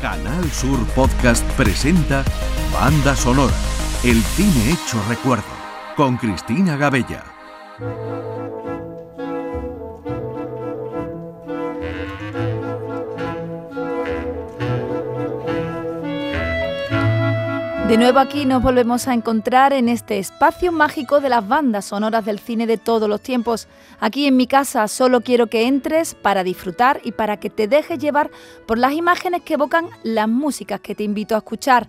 Canal Sur Podcast presenta Banda Sonora, el cine hecho recuerdo, con Cristina Gabella. De nuevo aquí nos volvemos a encontrar en este espacio mágico de las bandas sonoras del cine de todos los tiempos. Aquí en mi casa solo quiero que entres para disfrutar y para que te dejes llevar por las imágenes que evocan las músicas que te invito a escuchar.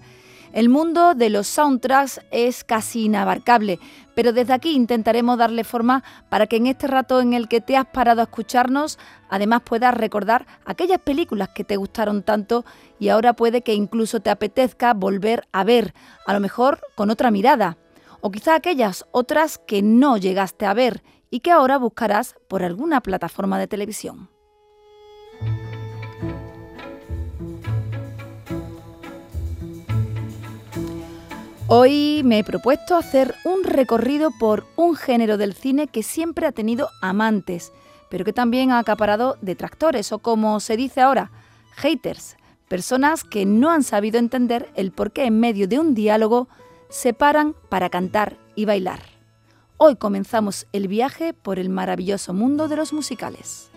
El mundo de los soundtracks es casi inabarcable, pero desde aquí intentaremos darle forma para que en este rato en el que te has parado a escucharnos, además puedas recordar aquellas películas que te gustaron tanto y ahora puede que incluso te apetezca volver a ver, a lo mejor con otra mirada, o quizá aquellas otras que no llegaste a ver y que ahora buscarás por alguna plataforma de televisión. Hoy me he propuesto hacer un recorrido por un género del cine que siempre ha tenido amantes, pero que también ha acaparado detractores o como se dice ahora, haters, personas que no han sabido entender el por qué en medio de un diálogo se paran para cantar y bailar. Hoy comenzamos el viaje por el maravilloso mundo de los musicales.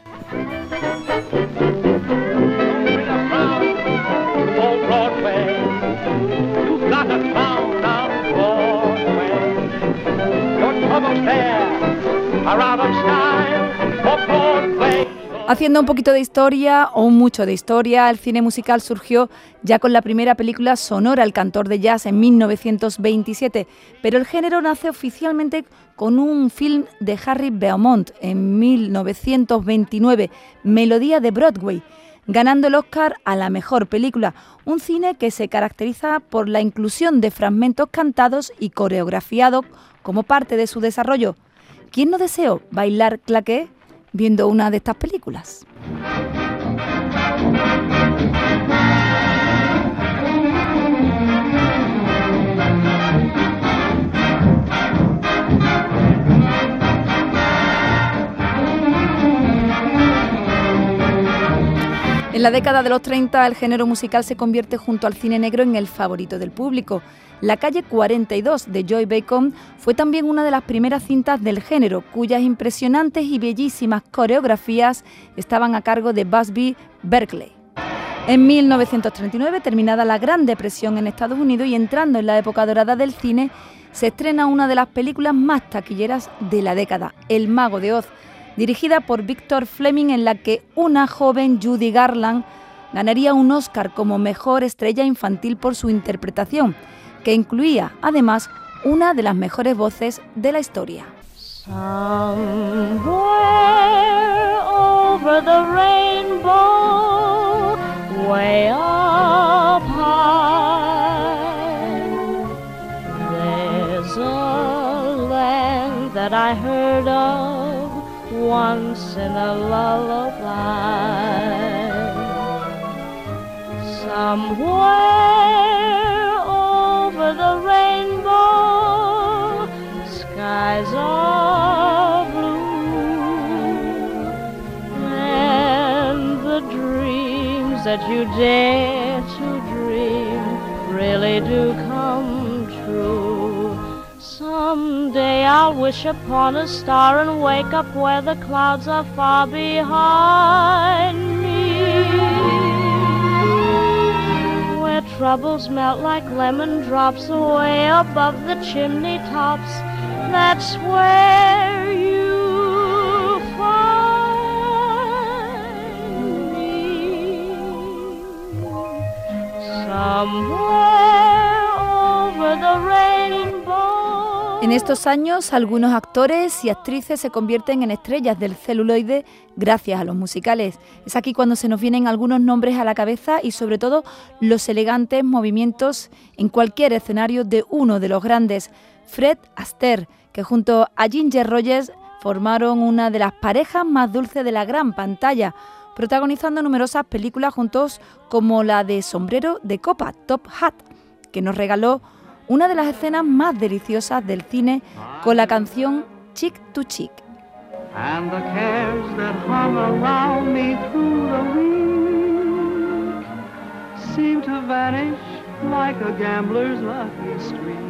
Haciendo un poquito de historia o mucho de historia, el cine musical surgió ya con la primera película sonora El cantor de jazz en 1927, pero el género nace oficialmente con un film de Harry Beaumont en 1929, Melodía de Broadway, ganando el Oscar a la mejor película, un cine que se caracteriza por la inclusión de fragmentos cantados y coreografiados como parte de su desarrollo. ¿Quién no deseó bailar claqué? viendo una de estas películas. En la década de los 30 el género musical se convierte junto al cine negro en el favorito del público. La calle 42 de Joy Bacon fue también una de las primeras cintas del género, cuyas impresionantes y bellísimas coreografías estaban a cargo de Busby Berkeley. En 1939, terminada la Gran Depresión en Estados Unidos y entrando en la época dorada del cine, se estrena una de las películas más taquilleras de la década, El Mago de Oz, dirigida por Victor Fleming en la que una joven Judy Garland ganaría un Oscar como mejor estrella infantil por su interpretación que incluía además una de las mejores voces de la historia. once in a skies are blue, and the dreams that you dare to dream really do come true. Someday I'll wish upon a star and wake up where the clouds are far behind me. Where troubles melt like lemon drops away above the chimney tops. That's where you En estos años, algunos actores y actrices se convierten en estrellas del celuloide gracias a los musicales. Es aquí cuando se nos vienen algunos nombres a la cabeza y sobre todo los elegantes movimientos en cualquier escenario de uno de los grandes, Fred Astaire, que junto a Ginger Rogers formaron una de las parejas más dulces de la gran pantalla, protagonizando numerosas películas juntos como la de Sombrero de Copa, Top Hat, que nos regaló una de las escenas más deliciosas del cine con la canción Chick to Chick. Seem to vanish like a gambler's lucky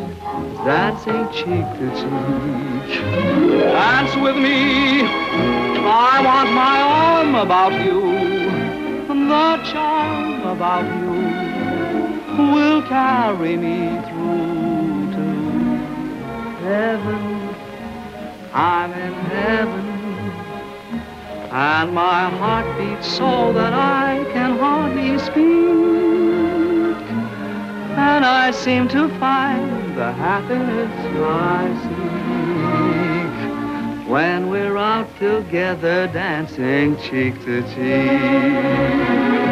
as a cheek to cheek. Dance with me, I want my arm about you. The charm about you will carry me through to heaven. I'm in heaven. And my heart beats so that I can hardly speak. And I seem to find the happiness I seek when we're out together dancing cheek to cheek.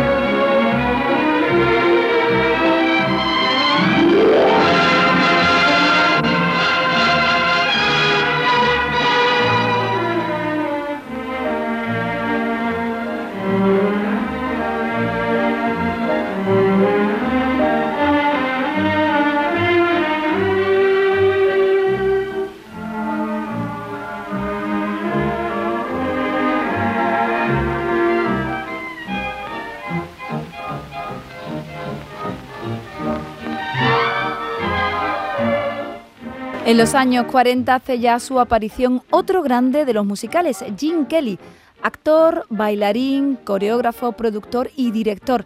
En los años 40 hace ya su aparición otro grande de los musicales, Gene Kelly, actor, bailarín, coreógrafo, productor y director.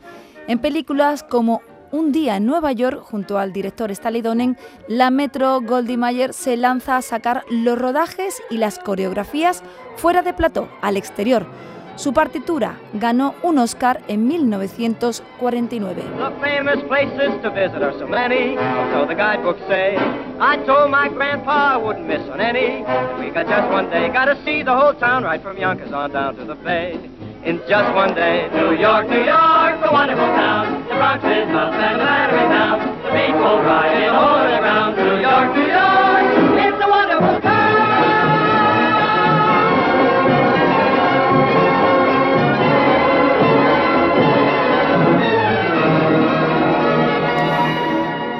En películas como Un día en Nueva York, junto al director Stanley Donen, la Metro Goldie Mayer se lanza a sacar los rodajes y las coreografías fuera de plató, al exterior. Su partitura ganó un Oscar en 1949. The famous places to visit are so many, so the guidebooks say. I told my grandpa I wouldn't miss on any. We got just one day, gotta see the whole town right from Yonkers on down to the Bay. In just one day, New York, New York, the wonderful town. The Bronx is up and Battery. The people riding all around. New York, New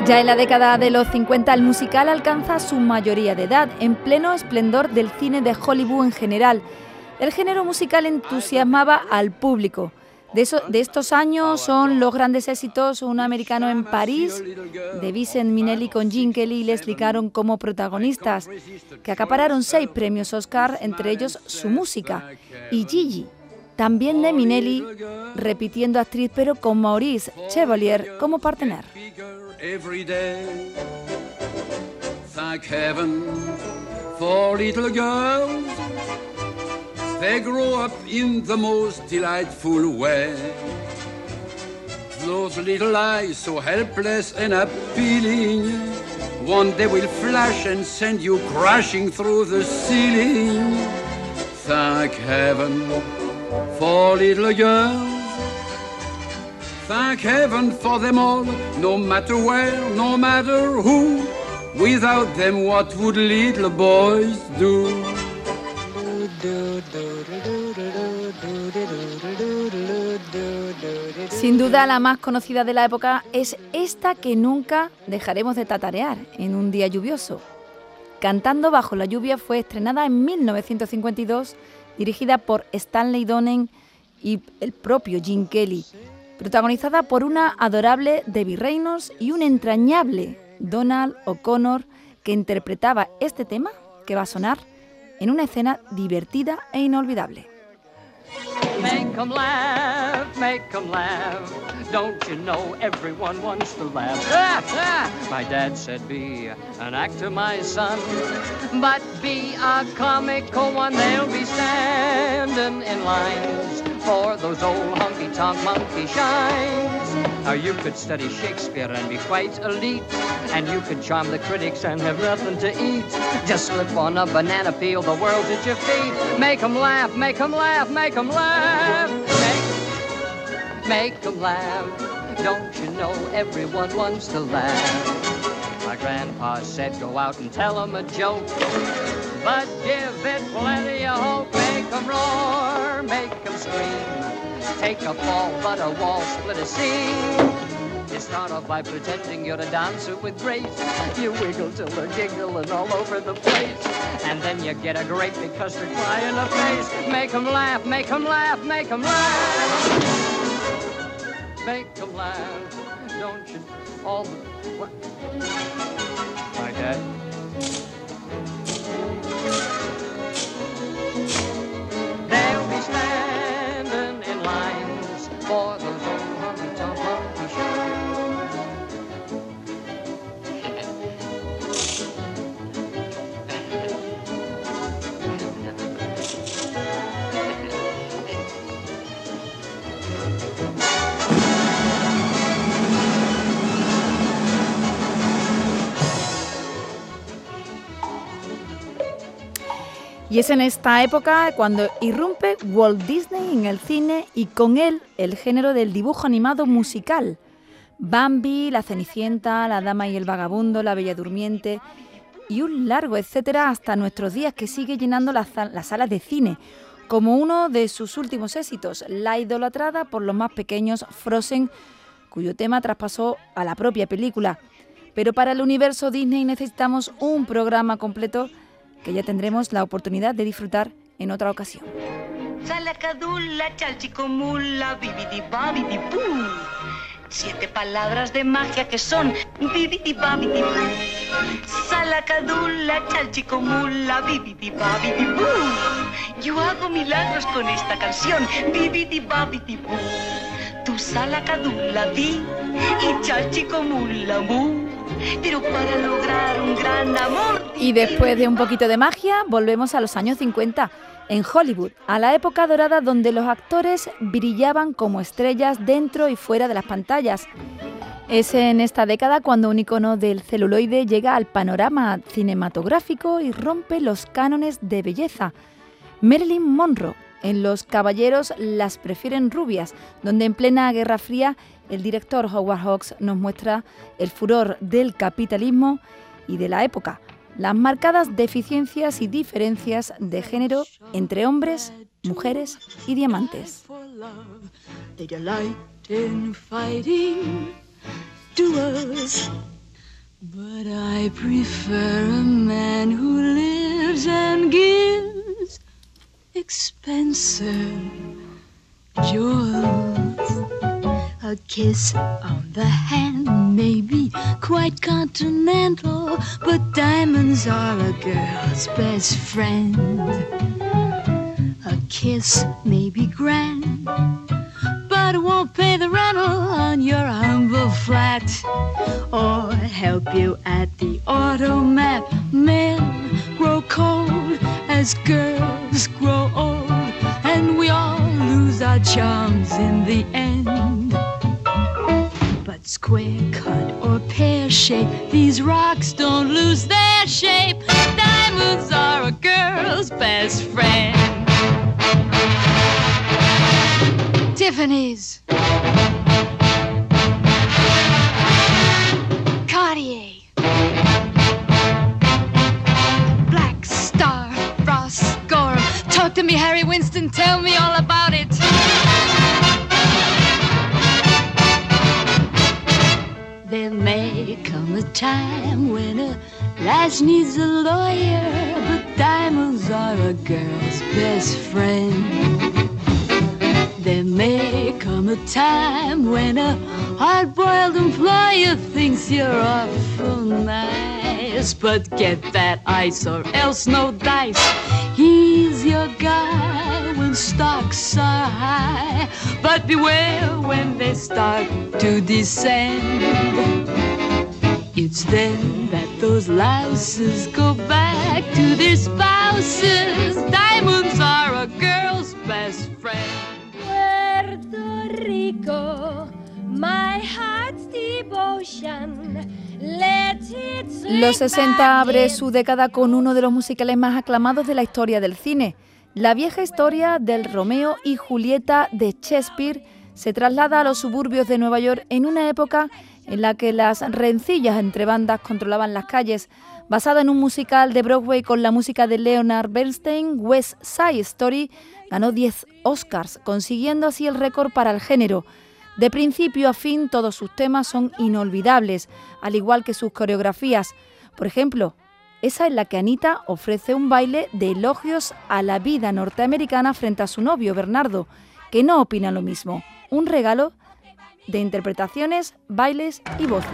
Ya en la década de los 50 el musical alcanza su mayoría de edad, en pleno esplendor del cine de Hollywood en general. El género musical entusiasmaba al público. De, de estos años son los grandes éxitos Un americano en París, de Vincent Minnelli con Gene Kelly y Leslie como protagonistas, que acapararon seis premios Oscar, entre ellos su música, y Gigi, también de Minnelli, repitiendo actriz pero con Maurice Chevalier como partener. Every day. Thank heaven for little girls. They grow up in the most delightful way. Those little eyes so helpless and appealing. One day will flash and send you crashing through the ceiling. Thank heaven for little girls. Thank heaven for them all, no matter where, no matter who. Without them, what would little boys do? Sin duda la más conocida de la época es esta que nunca dejaremos de tatarear en un día lluvioso. Cantando bajo la lluvia fue estrenada en 1952, dirigida por Stanley Donen y el propio Gene Kelly, protagonizada por una adorable Debbie Reynolds y un entrañable Donald O'Connor que interpretaba este tema que va a sonar en una escena divertida e inolvidable. Make 'em laugh, make 'em laugh. Don't you know everyone wants to laugh? Ah, ah. My dad said, Be an actor, my son, but be a comical one. They'll be standing in lines for those old honky tonk monkey shines. Now you could study Shakespeare and be quite elite, and you could charm the critics and have nothing to eat. Just slip on a banana peel, the world's at your feet. Make 'em laugh, make 'em laugh, make 'em laugh. Make, make 'em laugh. Don't you know everyone wants to laugh? My grandpa said, go out and tell 'em a joke. But give it plenty of hope. Make 'em roar, make 'em scream. Take a fall, but a wall split a seam. You start off by pretending you're a dancer with grace. You wiggle till they're giggling all over the place. And then you get a great big custard pie in the face. Make 'em laugh, make 'em laugh, make 'em laugh. Make 'em laugh. Don't you? All the. What? Y es en esta época cuando irrumpe Walt Disney en el cine y con él el género del dibujo animado musical. Bambi, La Cenicienta, La Dama y el Vagabundo, La Bella Durmiente y un largo etcétera hasta nuestros días que sigue llenando las, las salas de cine, como uno de sus últimos éxitos, la idolatrada por los más pequeños Frozen, cuyo tema traspasó a la propia película. Pero para el universo Disney necesitamos un programa completo que ya tendremos la oportunidad de disfrutar en otra ocasión. Siete palabras de magia que son bibidi babidi. Salacadula, chalchicomula, bibidi babidi. Yo hago milagros con esta canción, bibidi babidi. Tu salacadula di y chalchicomula mu. Pero para lograr un gran amor. Y después de un poquito de magia, volvemos a los años 50, en Hollywood, a la época dorada donde los actores brillaban como estrellas dentro y fuera de las pantallas. Es en esta década cuando un icono del celuloide llega al panorama cinematográfico y rompe los cánones de belleza. Marilyn Monroe. En Los Caballeros las prefieren rubias, donde en plena Guerra Fría el director Howard Hawks nos muestra el furor del capitalismo y de la época, las marcadas deficiencias y diferencias de género entre hombres, mujeres y diamantes. But I prefer a man who lives and gives expensive jewels. A kiss on the hand may be quite continental, but diamonds are a girl's best friend. A kiss may be grand, but it won't pay the rental on your humble flat or help you at the automat. Men grow cold as girls grow old, and we all lose our charms in the end. But square cut or pear shape, these rocks don't lose their shape. Diamonds are a girl's best friend. Tiffany's. Cartier. Black Star, Ross. Talk to me, Harry Winston. Tell me all about it. There may come a time when a lass needs a lawyer, but diamonds are a girl's best friend. There may come a time when a hard-boiled employer thinks you're awful nice, but get that ice or else no dice. He's your guy when stocks are high, but beware when they start to descend. It's then that those louses go back to their spouses. Diamonds are a girl's best friend. Puerto Rico, my heart's devotion. Los 60 back abre in. su década con uno de los musicales más aclamados de la historia del cine, la vieja historia del Romeo y Julieta de Shakespeare, se traslada a los suburbios de Nueva York en una época en la que las rencillas entre bandas controlaban las calles. Basado en un musical de Broadway con la música de Leonard Bernstein, West Side Story ganó 10 Oscars, consiguiendo así el récord para el género. De principio a fin, todos sus temas son inolvidables, al igual que sus coreografías. Por ejemplo, esa en la que Anita ofrece un baile de elogios a la vida norteamericana frente a su novio Bernardo, que no opina lo mismo. Un regalo de interpretaciones, bailes y voces.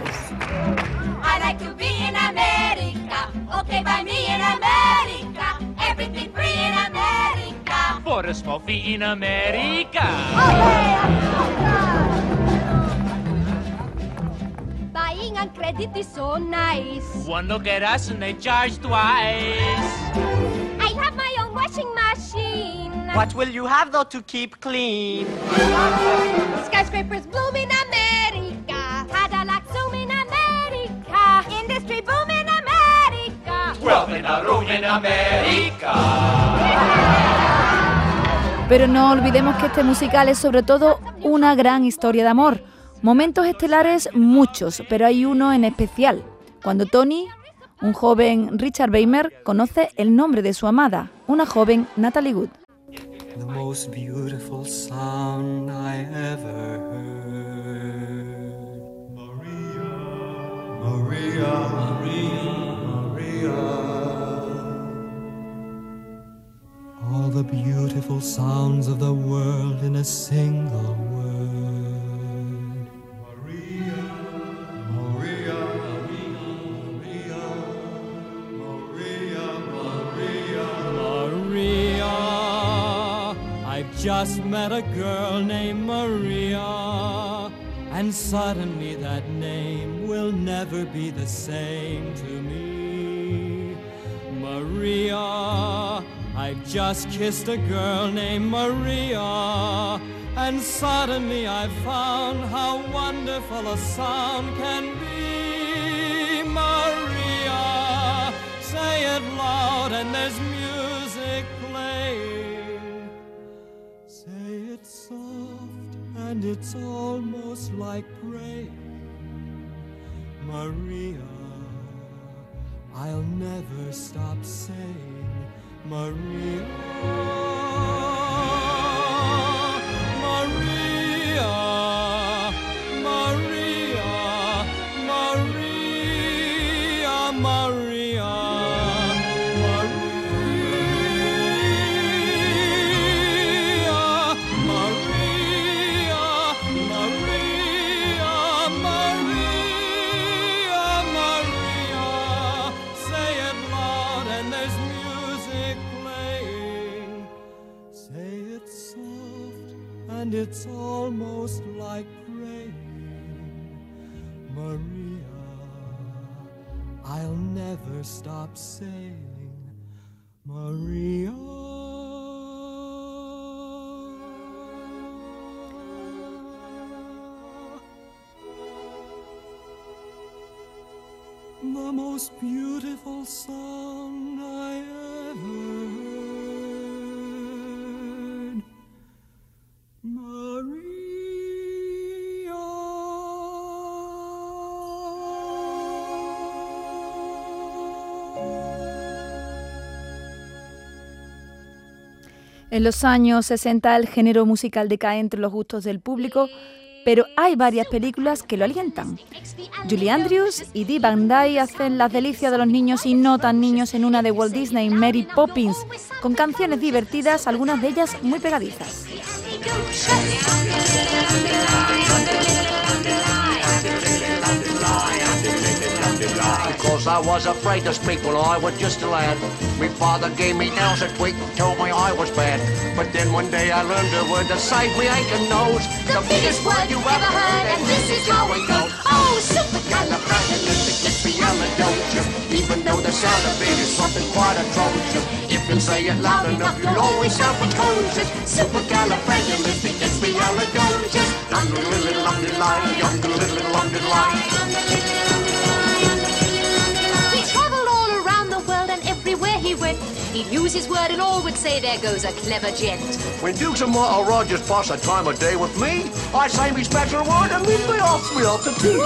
I like to be in America. Okay, by me in America. Everything free in America. For a small fee in America. Buying on credit is so nice. One look at us and they charge twice. I have my own washing machine. What will you have though to keep clean? Skyscrapers bloom in America. Cadillac zoom in America. Industry boom in America. Wealth in a room in America. Pero no olvidemos que este musical es sobre todo una gran historia de amor. Momentos estelares muchos, pero hay uno en especial. Cuando Tony, un joven Richard Weimer, conoce el nombre de su amada, una joven Natalie Wood. The most beautiful sound I ever heard. Maria, Maria, Maria, Maria. All the beautiful sounds of the world in a single just met a girl named Maria, and suddenly that name will never be the same to me. Maria, I've just kissed a girl named Maria, and suddenly I've found how wonderful a sound can be. Maria, say it loud, and there's music playing. And it's almost like praying. Maria, I'll never stop saying, Maria. En los años 60 el género musical decae entre los gustos del público, pero hay varias películas que lo alientan. Julie Andrews y Dee Van Dyke hacen las delicias de los niños y no tan niños en una de Walt Disney, Mary Poppins, con canciones divertidas, algunas de ellas muy pegadizas. I was afraid to speak when I was just a lad. My father gave me nails a tweak, told me I was bad. But then one day I learned a word that saved me aching nose. The biggest word you ever heard, and this is how it goes. Oh, supercalifragilisticexpialidocious. Even though the sound of it is something quite atrocious. If you say it loud enough, you'll always sound precocious. Supercalifragilisticexpialidocious. Little underline, under little underline. He traveled all around the world and everywhere he went, he'd use his word and all would say there goes a clever gent. When Dukes and Martha Rogers pass a time of day with me, I say me special word and meet me off me off the tea.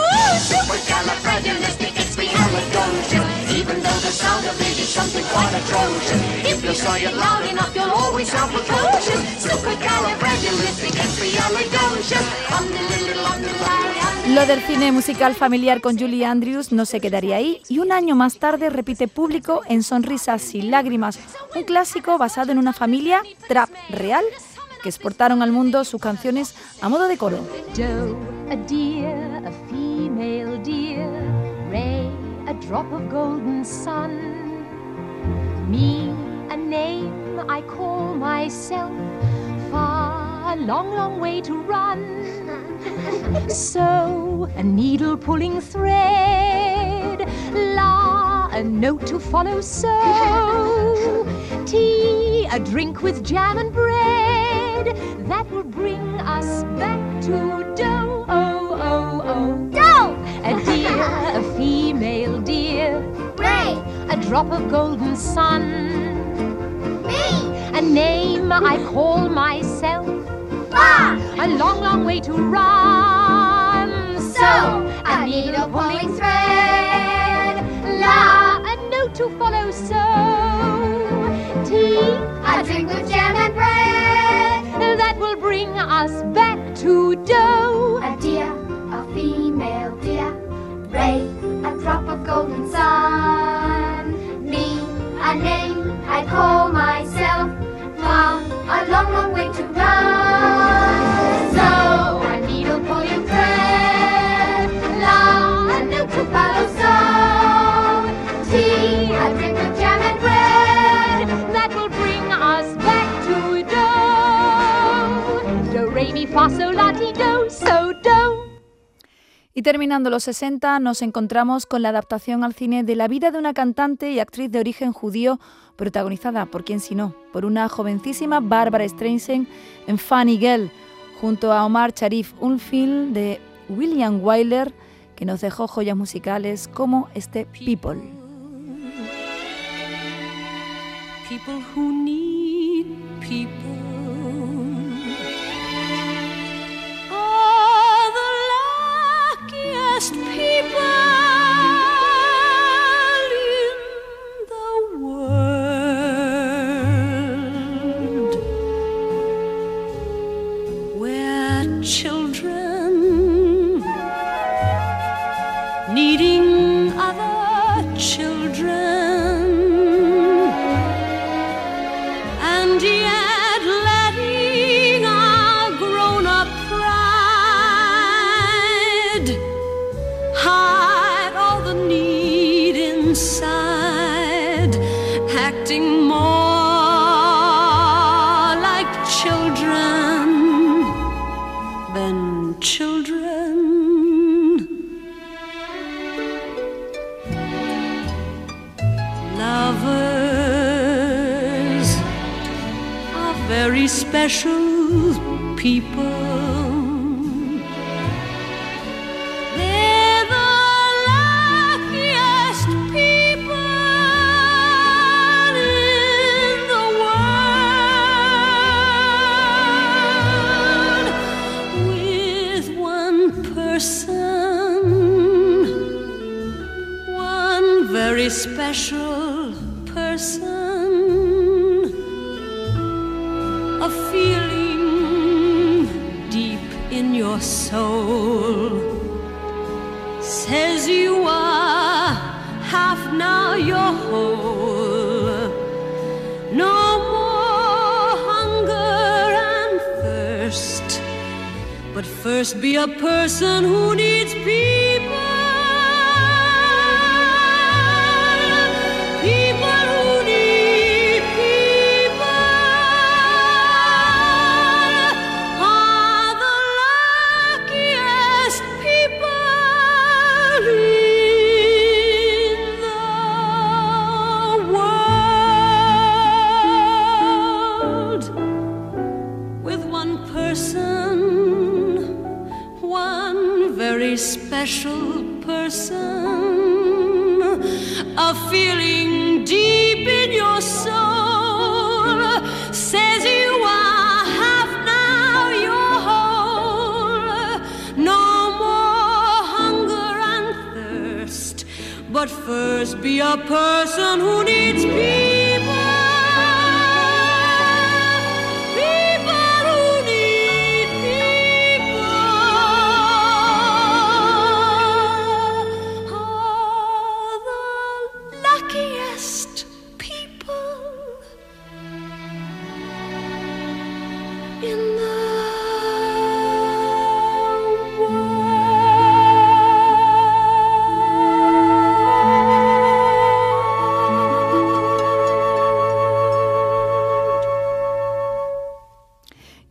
Supercalifragilisticexpialidocious. Even though the sound of it is something quite atrocious. If you say it loud enough, you'll always sound precocious. Supercalifragilisticexpialidocious. Um, little, little, little, Lo del cine musical familiar con Julie Andrews no se quedaría ahí y un año más tarde repite público en Sonrisas y Lágrimas, un clásico basado en una familia trap real que exportaron al mundo sus canciones a modo de coro. I call myself, a long, long way to run. So, a needle pulling thread, la, a note to follow, so, tea, a drink with jam and bread, that will bring us back to dough, oh, oh, oh. Dough! A deer, a female deer, Ray! a drop of golden sun, Me! a name I call myself, Far! a long, long way to run. So, I need a needle pulling thread, la, a note to follow. So, tea, a drink with jam and bread. that will bring us back to dough. A deer, terminando los 60 nos encontramos con la adaptación al cine de la vida de una cantante y actriz de origen judío protagonizada, por quién si no, por una jovencísima Barbara Streisand en Funny Girl, junto a Omar Sharif, un film de William Wyler que nos dejó joyas musicales como este People. people who need people last special people.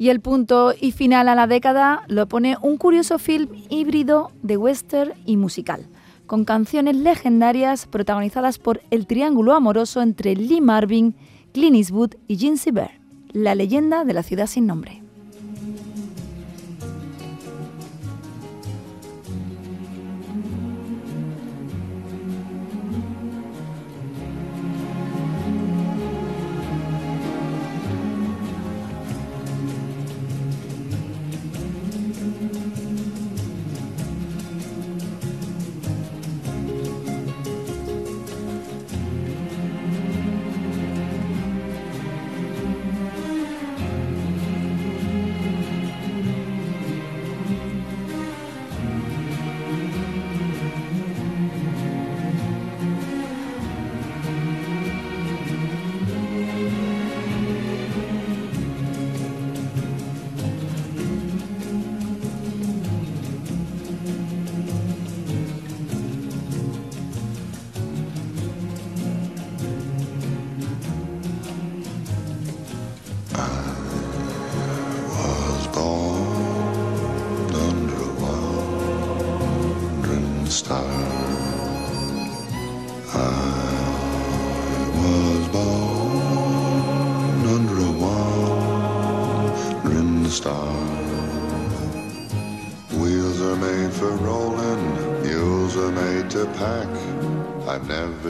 Y el punto y final a la década lo pone un curioso film híbrido de western y musical, con canciones legendarias protagonizadas por el triángulo amoroso entre Lee Marvin, Clint Eastwood y Gene Bear, la leyenda de la ciudad sin nombre.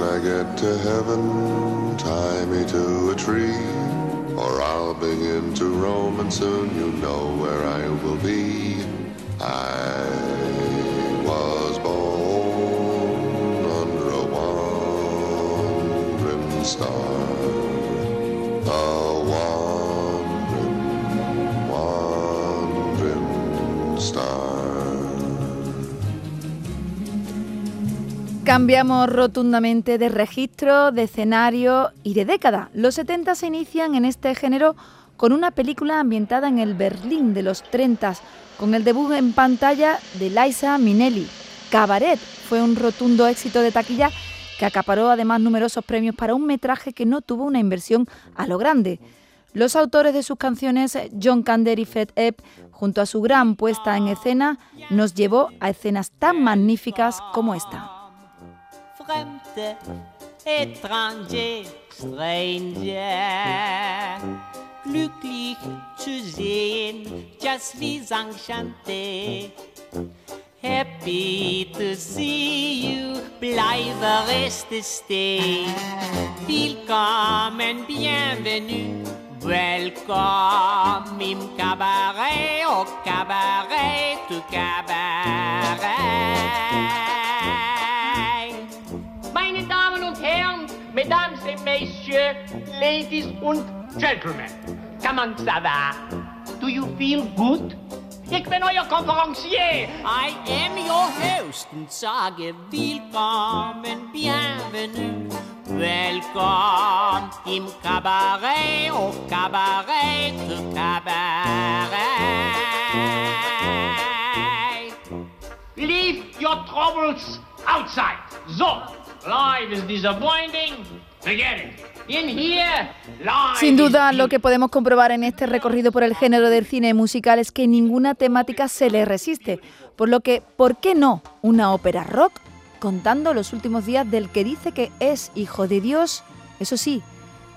When I get to heaven, tie me to a tree, or I'll begin to roam, and soon you know where I will be. I was born under a wandering star, Cambiamos rotundamente de registro, de escenario y de década. Los 70 se inician en este género con una película ambientada en el Berlín de los 30, con el debut en pantalla de Liza Minnelli. Cabaret fue un rotundo éxito de taquilla que acaparó además numerosos premios para un metraje que no tuvo una inversión a lo grande. Los autores de sus canciones, John Kander y Fred Epp, junto a su gran puesta en escena, nos llevó a escenas tan magníficas como esta. Fremde, étranger, stranger. Glücklich zu sehen, just wie enchanté. Happy to see you, bleibe reste stay. Willkommen, bienvenue, welcome im cabaret, au cabaret, tu cabaret. Et Messieurs, Ladies und Gentlemen, comment ça va? Do you feel good? Ich bin euer Konferencier. I am your host und sage willkommen, bienvenue, welcome im Cabaret, au Cabaret, tu Cabaret. Leave your troubles outside. So, life is disappointing. Sin duda, lo que podemos comprobar en este recorrido por el género del cine musical es que ninguna temática se le resiste. Por lo que, ¿por qué no una ópera rock contando los últimos días del que dice que es hijo de Dios? Eso sí,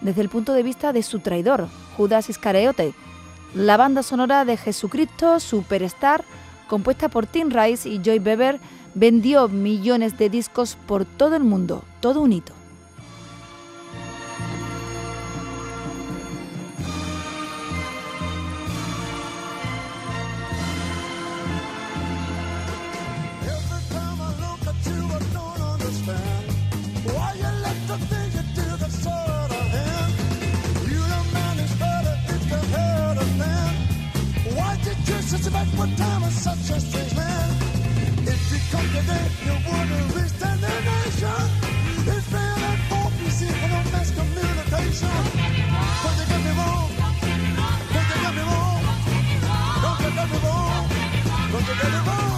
desde el punto de vista de su traidor, Judas Iscariote. La banda sonora de Jesucristo Superstar, compuesta por Tim Rice y Joy Bever, vendió millones de discos por todo el mundo, todo un hito. Did you such a backward time and such a strange man? If you come today, you wouldn't reach destination. It's fair and for PC for no mass communication. But you get me wrong. Don't you get me wrong. Don't you get me wrong. Don't you get me wrong.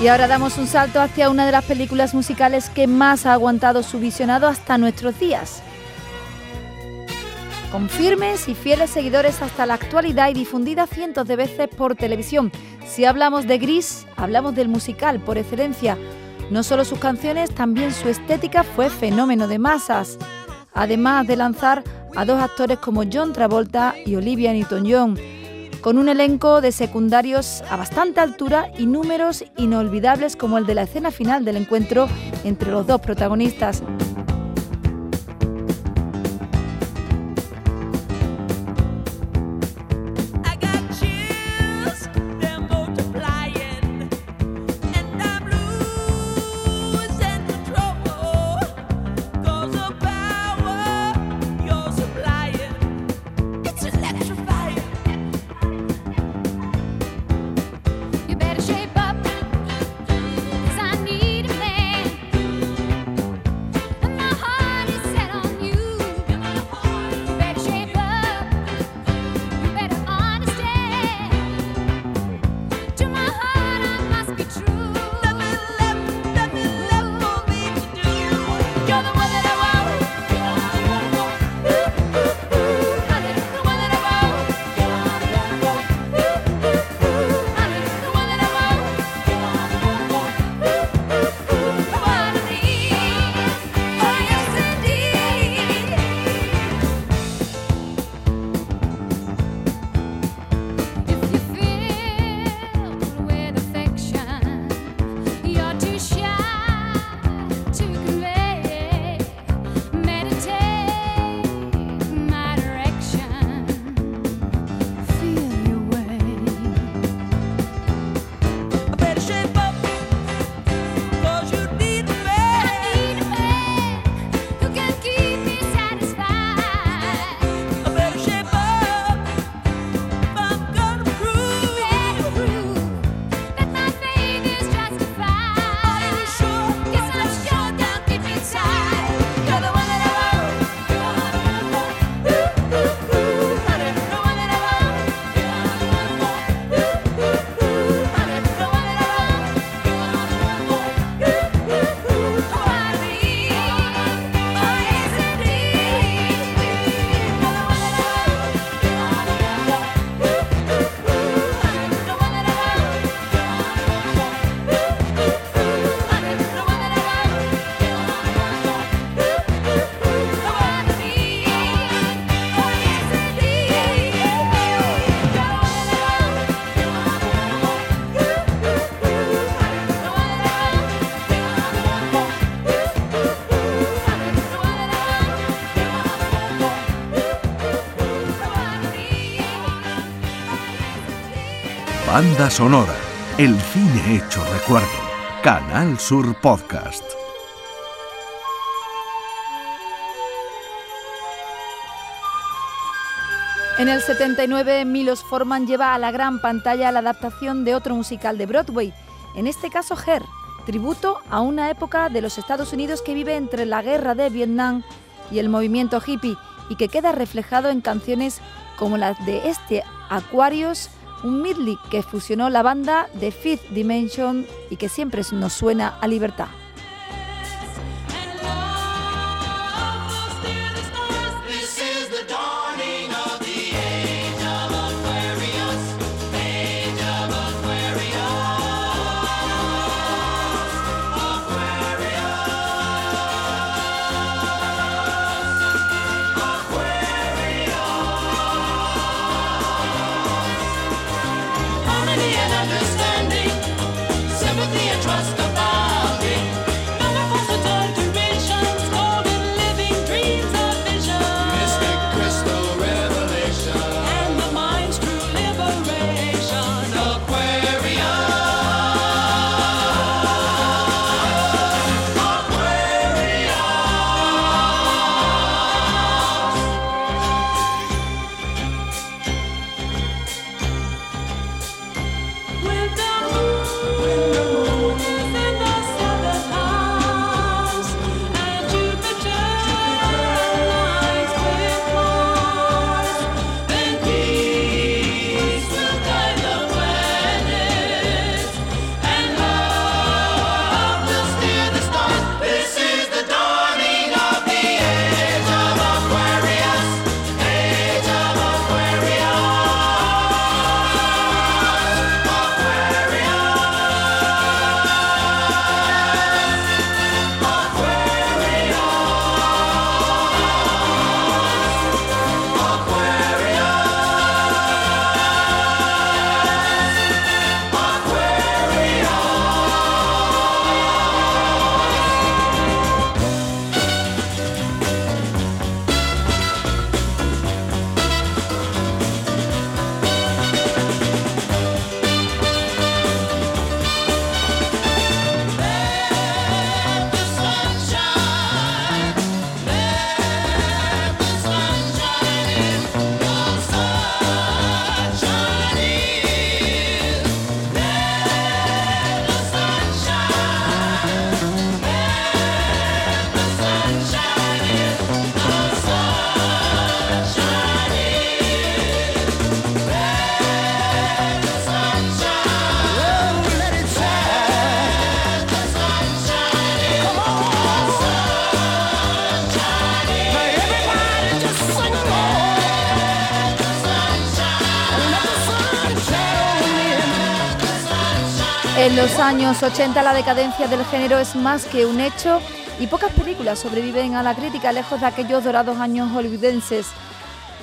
Y ahora damos un salto hacia una de las películas musicales que más ha aguantado su visionado hasta nuestros días. Con firmes y fieles seguidores hasta la actualidad y difundida cientos de veces por televisión. Si hablamos de Gris, hablamos del musical por excelencia. No solo sus canciones, también su estética fue fenómeno de masas. Además de lanzar a dos actores como John Travolta y Olivia Newton-John, con un elenco de secundarios a bastante altura y números inolvidables como el de la escena final del encuentro entre los dos protagonistas. Banda sonora. El cine hecho recuerdo. Canal Sur Podcast. En el 79, Milos Forman lleva a la gran pantalla la adaptación de otro musical de Broadway, en este caso Her, tributo a una época de los Estados Unidos que vive entre la guerra de Vietnam y el movimiento hippie y que queda reflejado en canciones como las de este Aquarius, un medley que fusionó la banda de Fifth Dimension y que siempre nos suena a libertad. En los años 80 la decadencia del género es más que un hecho y pocas películas sobreviven a la crítica lejos de aquellos dorados años hollywoodenses.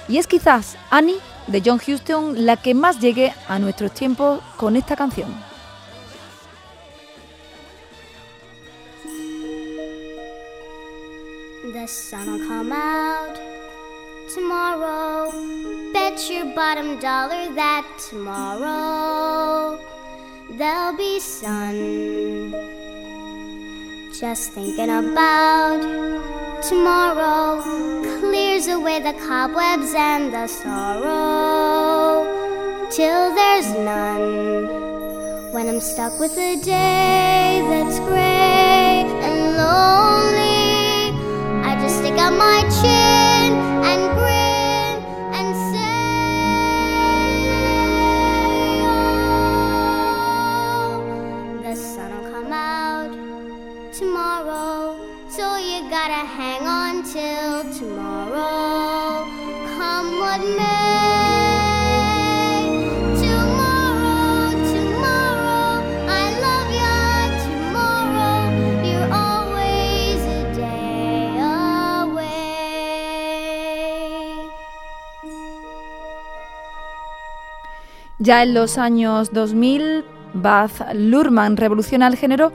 Y es quizás Annie de John Huston la que más llegue a nuestros tiempos con esta canción. There'll be sun. Just thinking about tomorrow clears away the cobwebs and the sorrow till there's none. When I'm stuck with a day that's gray and lonely, I just stick out my chin and grin gotta hang on till tomorrow. Come what may. Tomorrow, tomorrow, I love ya. Tomorrow, you're always a day away. Ya en los años 2000, Baz Luhrmann revoluciona el género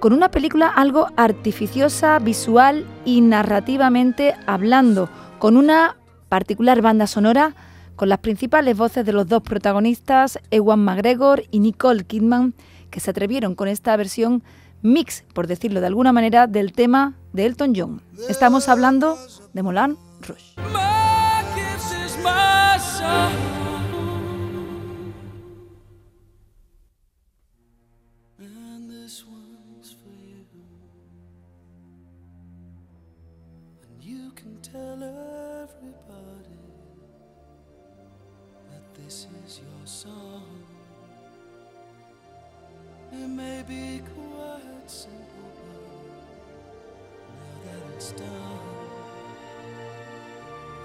con una película algo artificiosa, visual y narrativamente hablando, con una particular banda sonora con las principales voces de los dos protagonistas, Ewan McGregor y Nicole Kidman, que se atrevieron con esta versión mix, por decirlo de alguna manera, del tema de Elton John. Estamos hablando de Moulin Rouge. Be quite simple, but now that it's done.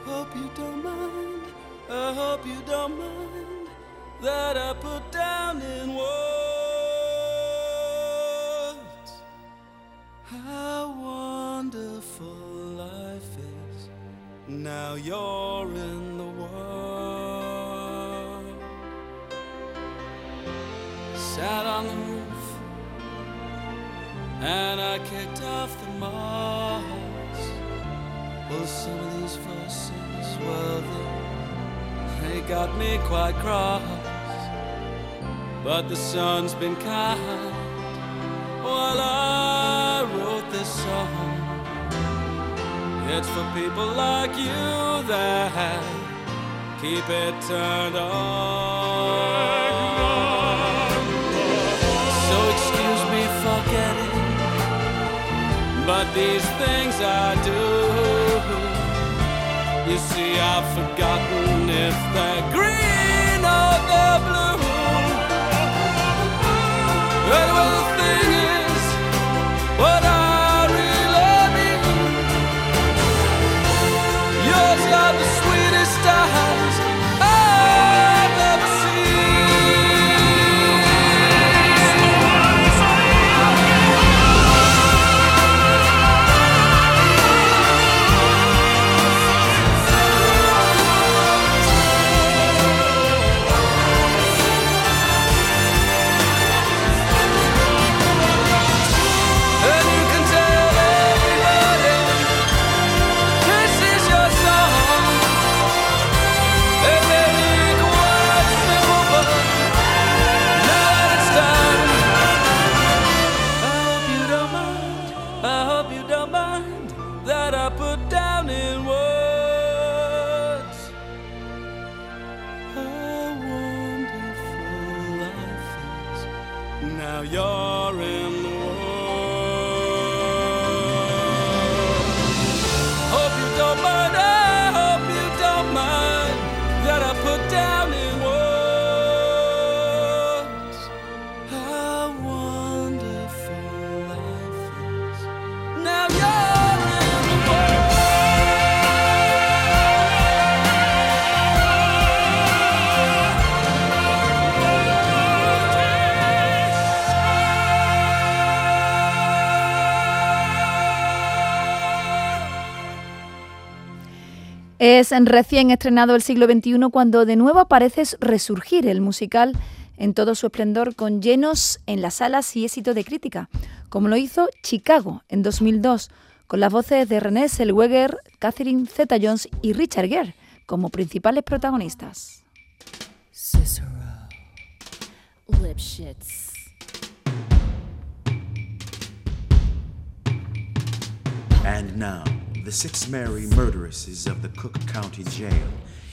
Hope you don't mind. I hope you don't mind that I put down in words how wonderful life is. Now you're in the world. Sat on the and I kicked off the moss. Well, some of these voices, well, they, they got me quite cross. But the sun's been kind while I wrote this song. It's for people like you that keep it turned on. But these things I do. You see, I've forgotten if they're green or they're blue. Es recién estrenado el siglo XXI cuando de nuevo parece resurgir el musical en todo su esplendor con llenos en las salas y éxito de crítica, como lo hizo Chicago en 2002, con las voces de René Zellweger, Catherine Zeta-Jones y Richard Gere como principales protagonistas. Cicero. Lipschitz. And now, the six merry murderesses of the Cook County Jail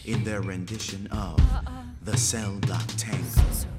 in their rendition of uh-uh. The Cell Block Tango.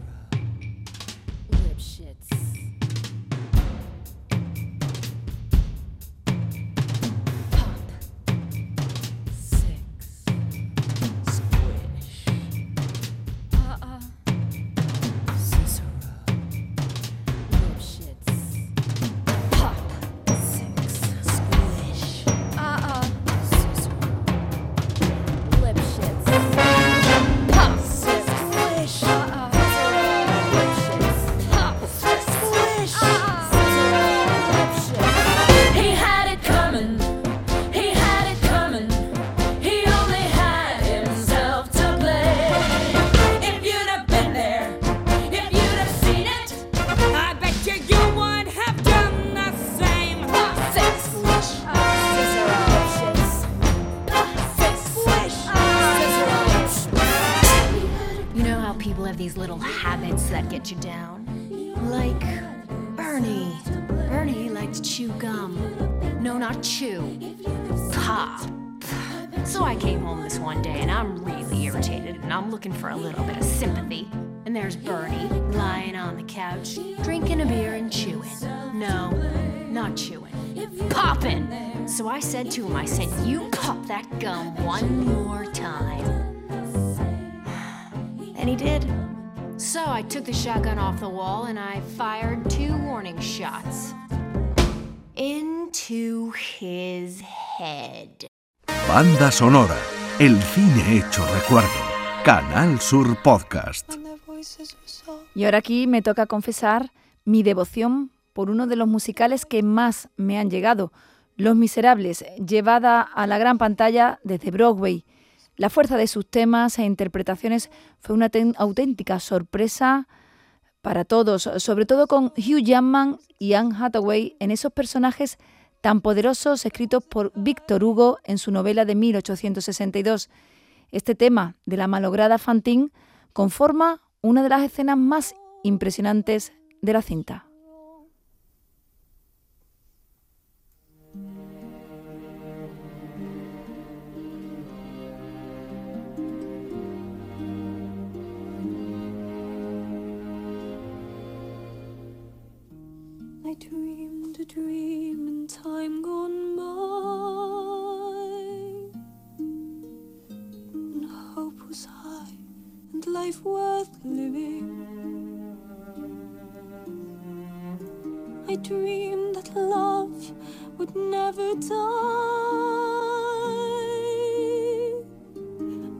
Said to him, I said, You pop that gum one more time. And he did. So I took the shotgun off the wall and I fired two warning shots into his head. Banda sonora, el cine hecho recuerdo. Canal Sur Podcast. Y ahora aquí me toca confesar mi devoción por uno de los musicales que más me han llegado, Los Miserables, llevada a la gran pantalla desde Broadway. La fuerza de sus temas e interpretaciones fue una auténtica sorpresa para todos, sobre todo con Hugh Jackman y Anne Hathaway en esos personajes tan poderosos escritos por Víctor Hugo en su novela de 1862. Este tema de la malograda Fantine conforma una de las escenas más impresionantes de la cinta. Dream in time gone by, and hope was high, and life worth living. I dreamed that love would never die.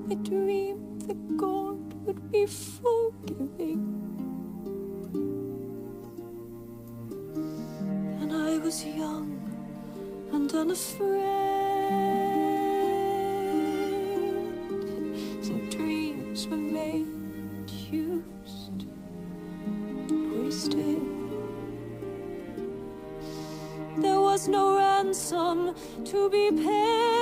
I dreamed that God would be forgiving. Was young and unafraid. And dreams were made, used, wasted. There was no ransom to be paid.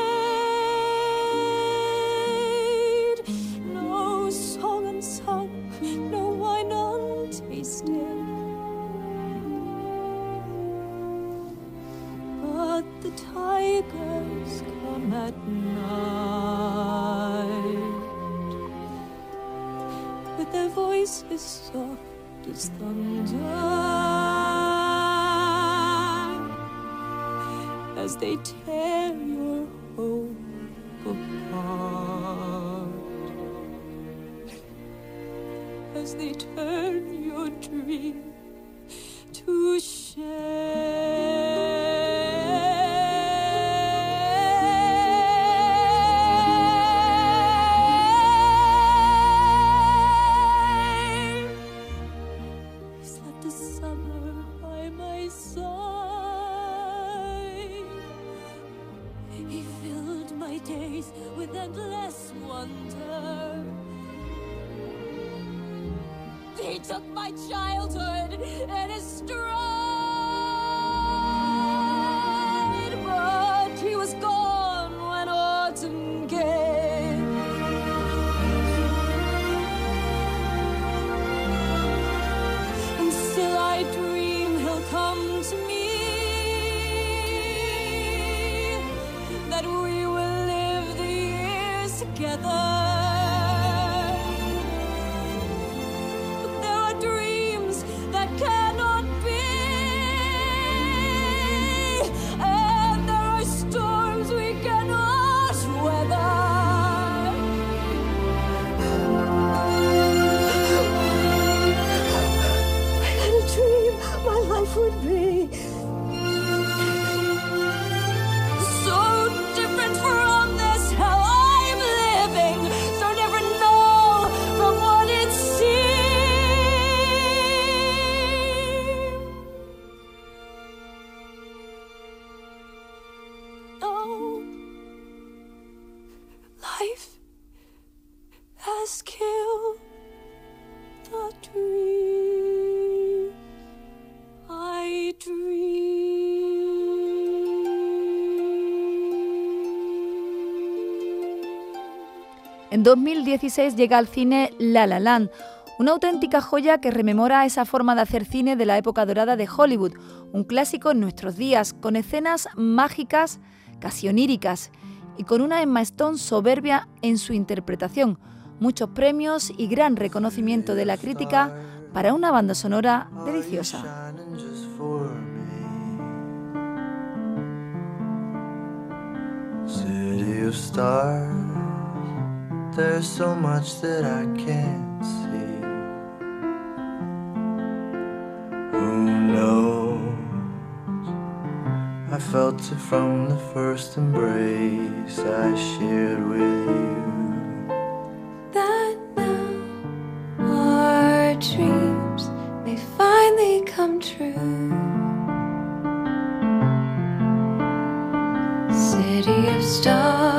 Thunder as they tear your En 2016 llega al cine La La Land, una auténtica joya que rememora esa forma de hacer cine de la época dorada de Hollywood, un clásico en nuestros días, con escenas mágicas, casi oníricas, y con una Emma Stone soberbia en su interpretación, muchos premios y gran reconocimiento de la crítica para una banda sonora deliciosa. There's so much that I can't see. Who knows? I felt it from the first embrace I shared with you. that now our dreams may finally come true. City of stars,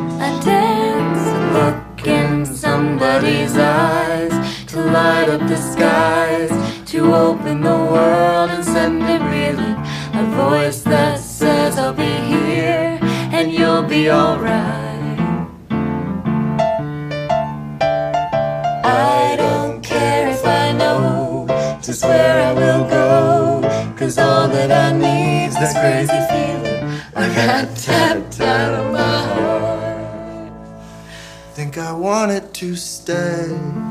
up the skies, to open the world and send it reeling. A voice that says, I'll be here and you'll be alright. I don't care if I know just where I will go, cause all that I need's this crazy feeling I got tapped out of my heart. think I wanted to stay.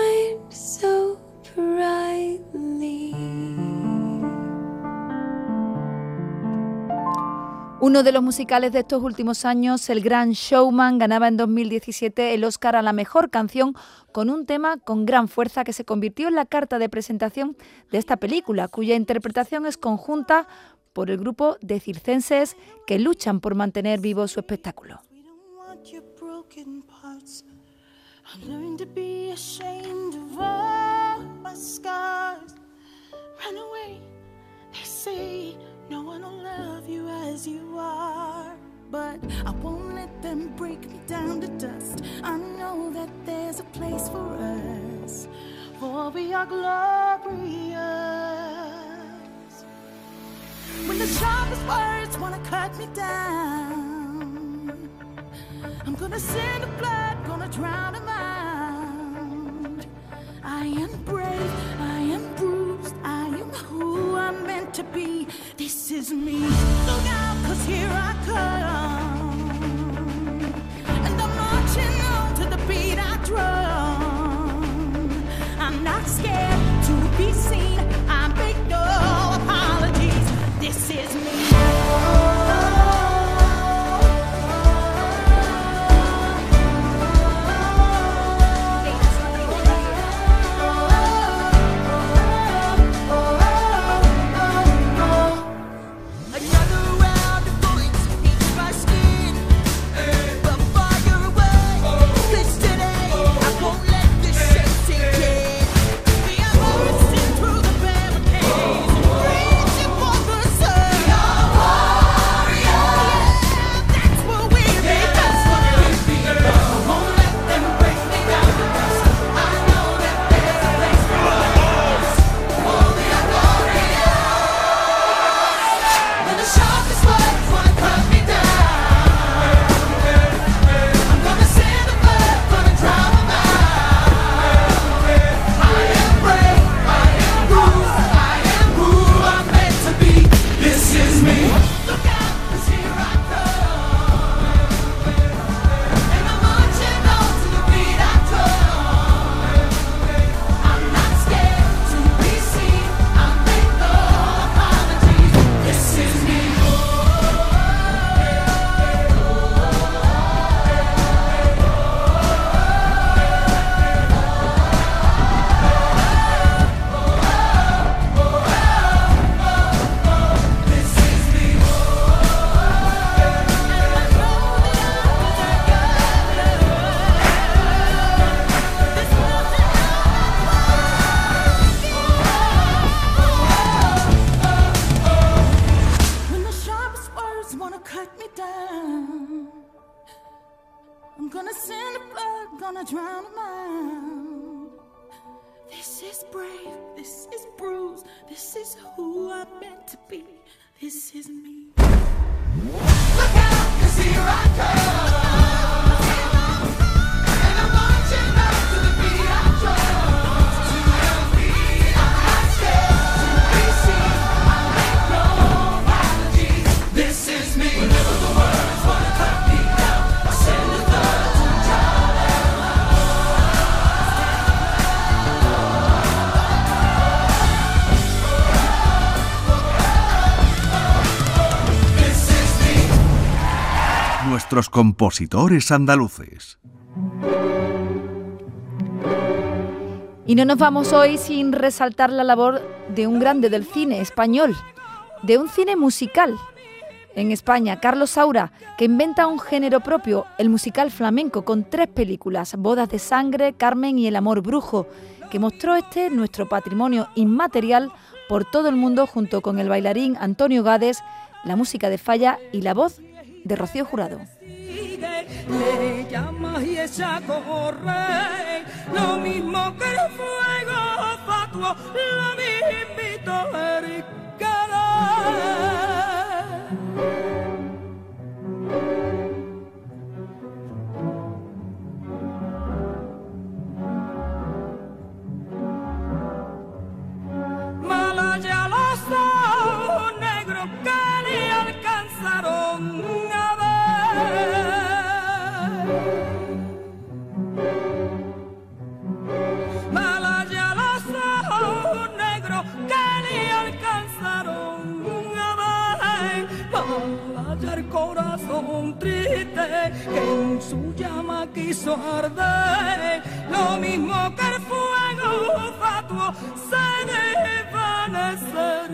Uno de los musicales de estos últimos años, El Gran Showman, ganaba en 2017 el Oscar a la mejor canción con un tema con gran fuerza que se convirtió en la carta de presentación de esta película, cuya interpretación es conjunta por el grupo de circenses que luchan por mantener vivo su espectáculo. No one will love you as you are. But I won't let them break me down to dust. I know that there's a place for us, for we are glorious. When the sharpest words wanna cut me down. I'm gonna send the blood, gonna drown him out. I am brave, I am bruised, I is me. Look out, cause here I come. Is brave, this is bruised, this is who I'm meant to be, this is me. Look out, cause here I come. Compositores andaluces. Y no nos vamos hoy sin resaltar la labor de un grande del cine español, de un cine musical. En España, Carlos Saura, que inventa un género propio, el musical flamenco, con tres películas, Bodas de Sangre, Carmen y El Amor Brujo, que mostró este nuestro patrimonio inmaterial por todo el mundo junto con el bailarín Antonio Gades, la música de Falla y la voz de Rocío Jurado. Le y lo mismo que el fuego fatuo, que alcanzaron en su llama quiso arder. Lo mismo que el fuego fatuo se desvanecer.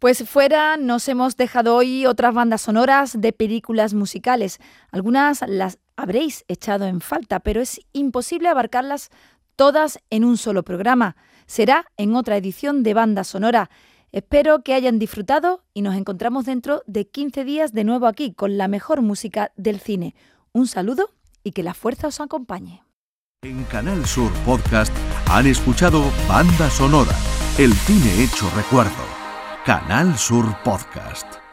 Pues fuera nos hemos dejado hoy otras bandas sonoras de películas musicales. Algunas las habréis echado en falta, pero es imposible abarcarlas todas en un solo programa. Será en otra edición de Banda Sonora. Espero que hayan disfrutado y nos encontramos dentro de 15 días de nuevo aquí con la mejor música del cine. Un saludo y que la fuerza os acompañe. En Canal Sur Podcast han escuchado Banda Sonora, el cine hecho recuerdo. Canal Sur Podcast.